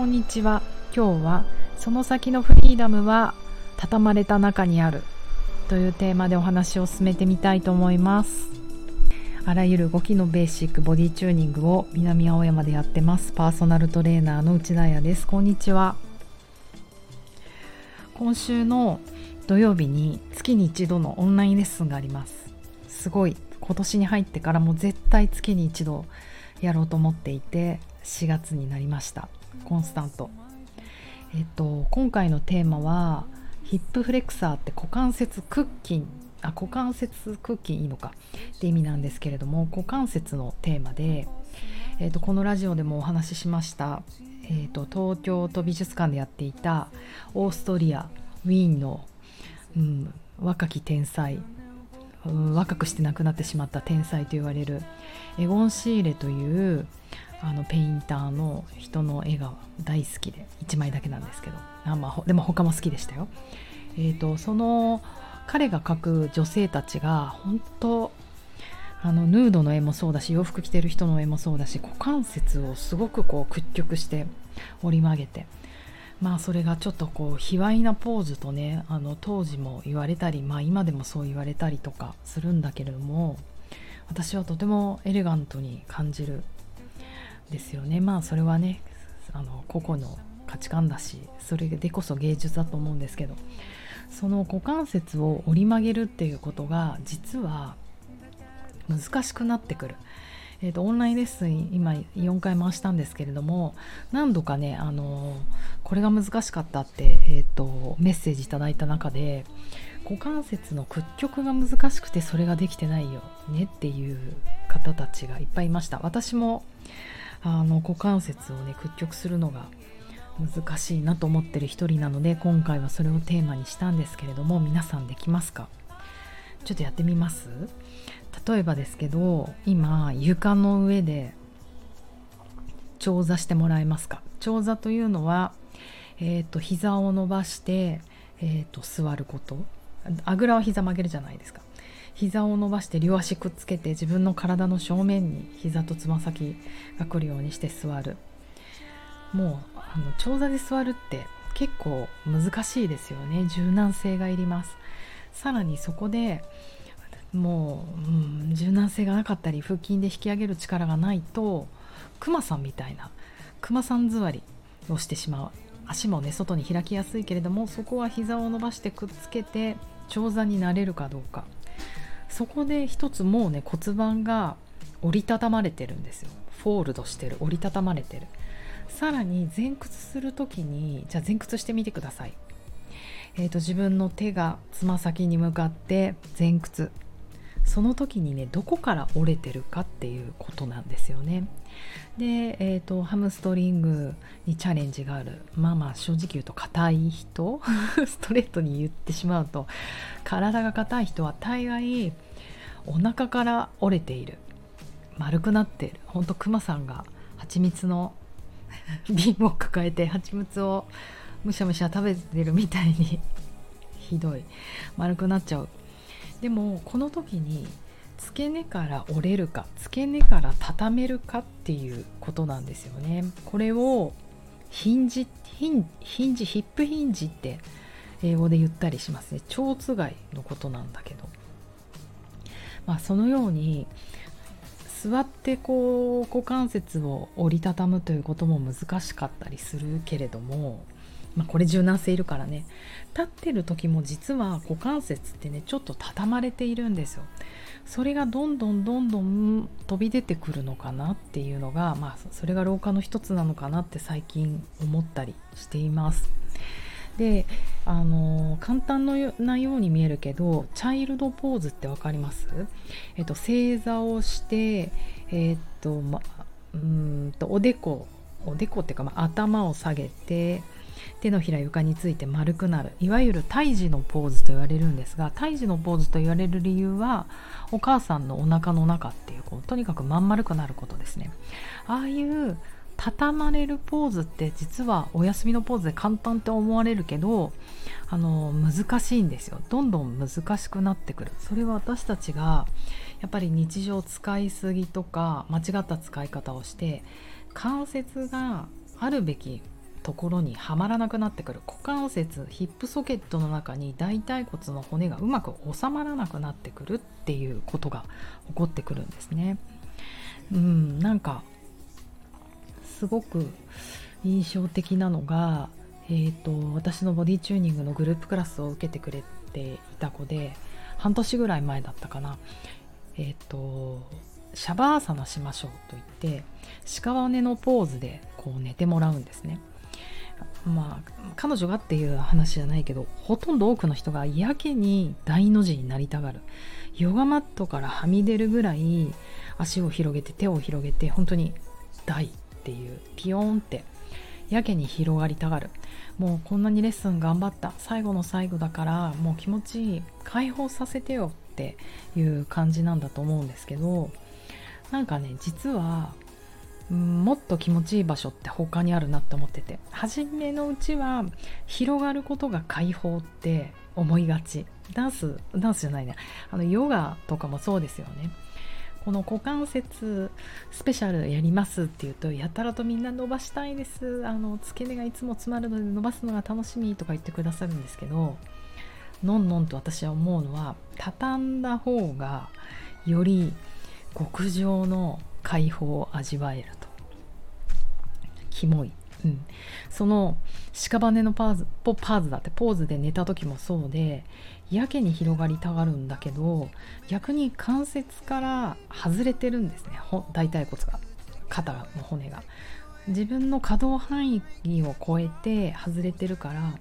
こんにちは。今日はその先のフリーダムは畳まれた中にある。というテーマでお話を進めてみたいと思います。あらゆる動きのベーシックボディチューニングを南青山でやってます。パーソナルトレーナーの内田彩です。こんにちは。今週の土曜日に月に一度のオンラインレッスンがあります。すごい。今年に入ってからも絶対月に一度やろうと思っていて4月になりました。コンスタント。えっと今回のテーマはヒップフレクサーって股関節屈筋あ股関節屈筋いいのか。って意味なんですけれども股関節のテーマで、えっと、このラジオでもお話ししました、えっと、東京都美術館でやっていたオーストリアウィーンの、うん、若き天才若くして亡くなってしまった天才と言われるエゴン・シーレというあのペインターの人の絵が大好きで1枚だけなんですけどあ、まあ、でも他も好きでしたよ。えーと、その彼が描く女性たちが本当あのヌードの絵もそうだし洋服着てる人の絵もそうだし股関節をすごくこう屈曲して折り曲げてまあそれがちょっとこう卑猥なポーズとねあの当時も言われたりまあ今でもそう言われたりとかするんだけれども私はとてもエレガントに感じるですよねまあそれはねあの個々の価値観だしそれでこそ芸術だと思うんですけどその股関節を折り曲げるっていうことが実は難しくなってくる。えーと、オンラインレッスン今4回回したんですけれども何度かねあのこれが難しかったって、えーと、メッセージいただいた中で股関節の屈曲が難しくてそれができてないよねっていう方たちがいっぱいいました私もあの股関節をね屈曲するのが難しいなと思ってる一人なので今回はそれをテーマにしたんですけれども皆さんできますか？ちょっとやってみます？例えばですけど今床の上で長座してもらえますか？長座というのは、えーと、膝を伸ばして、えーと、座ること。あぐらは膝曲げるじゃないですか。膝を伸ばして両足くっつけて自分の体の正面に膝とつま先が来るようにして座る。もうあの長座で座るって結構難しいですよね。柔軟性がいります。さらにそこでもう、うん、柔軟性がなかったり腹筋で引き上げる力がないとクマさんみたいなクマさん座りをしてしまう。足もね外に開きやすいけれどもそこは膝を伸ばしてくっつけて長座になれるかどうか。そこで一つもうね骨盤が折りたたまれてるんですよ。フォールドしてる折りたたまれてる。さらに前屈する時にじゃあ前屈してみてください。えーと自分の手がつま先に向かって前屈。その時にねどこから折れてるかっていうことなんですよね。で、えーと、ハムストリングにチャレンジがある。まあまあ正直言うと硬い人 ストレートに言ってしまうと体が硬い人は大概お腹から折れている。丸くなっている。ほんとクマさんが蜂蜜の 瓶を抱えて蜂蜜をむしゃむしゃ食べてるみたいにひどい。丸くなっちゃう。でもこの時に付け根から折れるか付け根から畳めるかっていうことなんですよね。これをヒンジヒンヒンジヒップヒンジって英語で言ったりしますね。蝶つがいのことなんだけど。まあそのように座ってこう股関節を折りたたむということも難しかったりするけれどもまあ、これ柔軟性いるからね。立ってる時も実は股関節ってねちょっと畳まれているんですよ。それがどんどんどんどん飛び出てくるのかなっていうのがまあそれが老化の一つなのかなって最近思ったりしています。であの簡単なように見えるけどチャイルドポーズって分かります？えっと正座をしてえっとまうんとおでこおでこっていうか、まあ、頭を下げて手のひら床について丸くなる。いわゆる胎児のポーズと言われるんですが胎児のポーズと言われる理由はお母さんのお腹の中っていうこうとにかくまん丸くなることですね。ああいう畳まれるポーズって実はお休みのポーズで簡単って思われるけどあの難しいんですよ。どんどん難しくなってくる。それは私たちがやっぱり日常使いすぎとか間違った使い方をして関節があるべきところにはまらなくなってくる股関節ヒップソケットの中に大腿骨の骨がうまく収まらなくなってくるっていうことが起こってくるんですね。うんなんかすごく印象的なのが、えーと、私のボディチューニングのグループクラスを受けてくれていた子で半年ぐらい前だったかなえっ、ー、とシャバーサナしましょうと言って鹿骨のポーズでこう寝てもらうんですね。まあ彼女がっていう話じゃないけどほとんど多くの人がやけに大の字になりたがる。ヨガマットからはみ出るぐらい足を広げて手を広げて本当に大っていうピヨーンってやけに広がりたがる。もうこんなにレッスン頑張った。最後の最後だからもう気持ちいい解放させてよっていう感じなんだと思うんですけどなんかね実はもっと気持ちいい場所って他にあるなって思ってて。初めのうちは広がることが解放って思いがち。ダンスダンスじゃないね。あのヨガとかもそうですよね。この股関節スペシャルやりますって言うとやたらとみんな伸ばしたいです。あの付け根がいつも詰まるので伸ばすのが楽しみとか言ってくださるんですけどのんのんと私は思うのは畳んだ方がより極上の解放を味わえるキモい、うん、その屍のパーズポパーズだってポーズで寝た時もそうでやけに広がりたがるんだけど逆に関節から外れてるんですね。大腿骨が。肩の骨が。自分の可動範囲を超えて外れてるから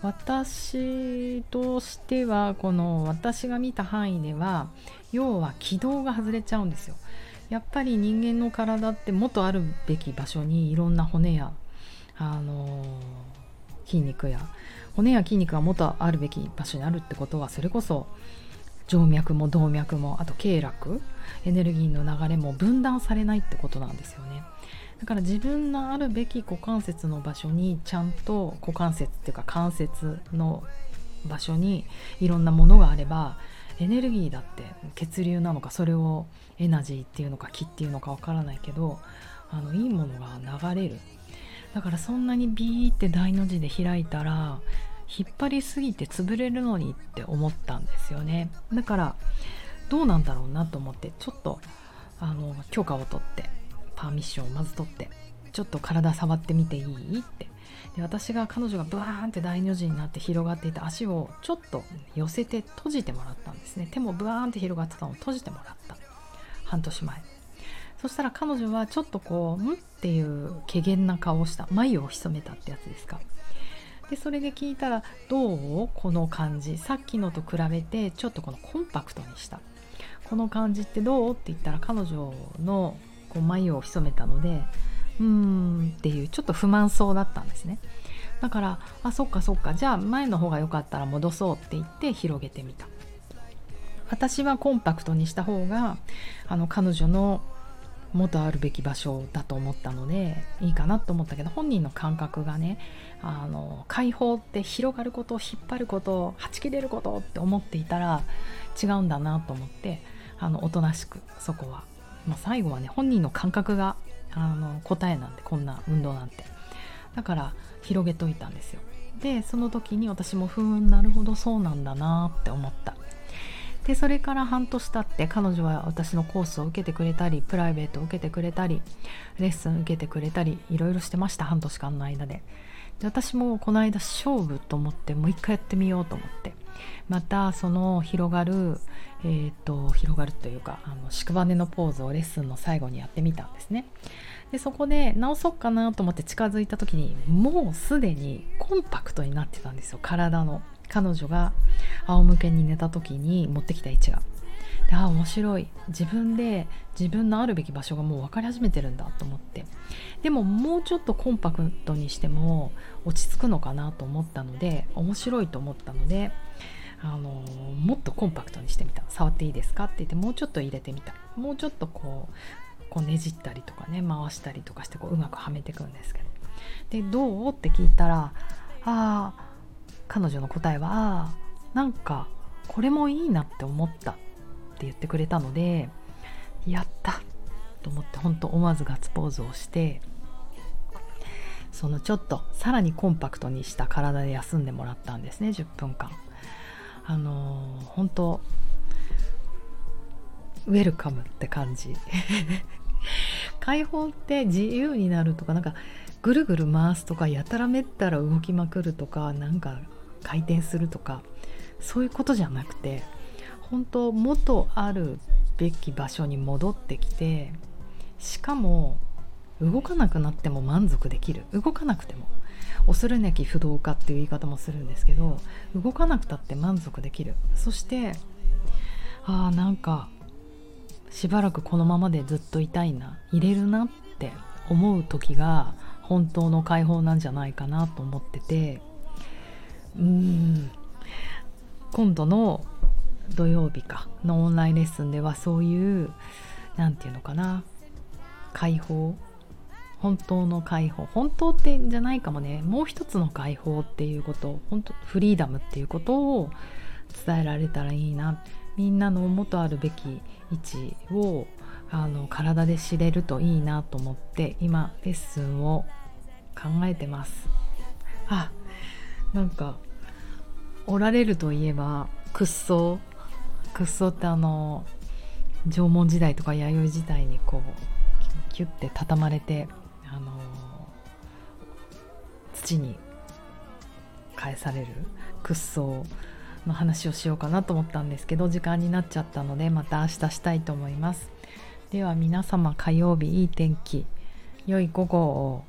私としてはこの私が見た範囲では要は軌道が外れちゃうんですよ。やっぱり人間の体って元あるべき場所にいろんな骨やあの筋肉や骨や筋肉が元あるべき場所にあるってことはそれこそ静脈も動脈もあと経絡エネルギーの流れも分断されないってことなんですよね。だから自分のあるべき股関節の場所にちゃんと股関節っていうか関節の場所にいろんなものがあればエネルギーだって血流なのかそれをエナジーっていうのか気っていうのかわからないけどあのいいものが流れる。だからそんなにビーって大の字で開いたら引っ張りすぎて潰れるのにって思ったんですよね。だからどうなんだろうなと思ってちょっとあの許可を取ってパーミッションをまず取ってちょっと体触ってみていい？ってで私が彼女がブワーンって大の字になって広がっていた足をちょっと寄せて閉じてもらったんですね。手もブワーンって広がってたのを閉じてもらった。半年前。そしたら彼女はちょっとこう「ん?」っていう怪げな顔をした。眉を潜めたってやつですか。でそれで聞いたら「どう？この感じ。さっきのと比べてちょっとこのコンパクトにした。この感じってどう?」って言ったら彼女のこう眉を潜めたのでうん。っていうちょっと不満そうだったんですね。だからあそっかそっか。じゃあ前の方が良かったら戻そうって言って広げてみた。私はコンパクトにした方があの彼女の元あるべき場所だと思ったのでいいかなと思ったけど本人の感覚がねあの解放って広がることを引っ張ることをはち切れることって思っていたら違うんだなと思ってあのおとなしくそこは、まあ、最後はね本人の感覚があの答えなんでこんな運動なんて。だから広げといたんですよ。でその時に私もふーんなるほどそうなんだなって思った。でそれから半年経って彼女は私のコースを受けてくれたりプライベートを受けてくれたりレッスン受けてくれたりいろいろしてました半年間の間で。で私もこの間勝負と思ってもう一回やってみようと思って。またその広がるえーと、広がるというかあの屍のポーズをレッスンの最後にやってみたんですね。でそこで直そうかなと思って近づいた時にもうすでにコンパクトになってたんですよ。体の彼女が仰向けに寝た時に持ってきた位置が。ああ面白い。自分で自分のあるべき場所がもう分かり始めてるんだと思って。でももうちょっとコンパクトにしても落ち着くのかなと思ったので面白いと思ったのであのもっとコンパクトにしてみた。触っていいですかって言ってもうちょっと入れてみた。もうちょっとこうこうねじったりとかね回したりとかしてこううまくはめていくんですけど。でどうって聞いたらああ彼女の答えはあなんかこれもいいなって思ったって言ってくれたのでやったと思って本当思わずガッツポーズをしてそのちょっとさらにコンパクトにした体で休んでもらったんですね10分間。あの、本当ウェルカムって感じ。解放って自由になるとかなんかぐるぐる回すとかやたらめったら動きまくるとかなんか回転するとかそういうことじゃなくて本当元あるべき場所に戻ってきてしかも動かなくなっても満足できる。動かなくても。恐るなき不動化っていう言い方もするんですけど動かなくたって満足できる。そしてああなんかしばらくこのままでずっといたいな。入れるなって思う時が本当の解放なんじゃないかなと思っててうーん。今度の土曜日かのオンラインレッスンではそういう何て言うのかな解放本当の解放本当ってんじゃないかもね。もう一つの解放っていうこと本当フリーダムっていうことを伝えられたらいいな。みんなの元あるべき位置をあの体で知れるといいなと思って今レッスンを考えてます。あなんかおられるといえば屈葬屈葬ってあの縄文時代とか弥生時代にこうキュッて畳まれて土に返される屈葬の話をしようかなと思ったんですけど時間になっちゃったのでまた明日したいと思います。では皆様火曜日いい天気。良い午後を。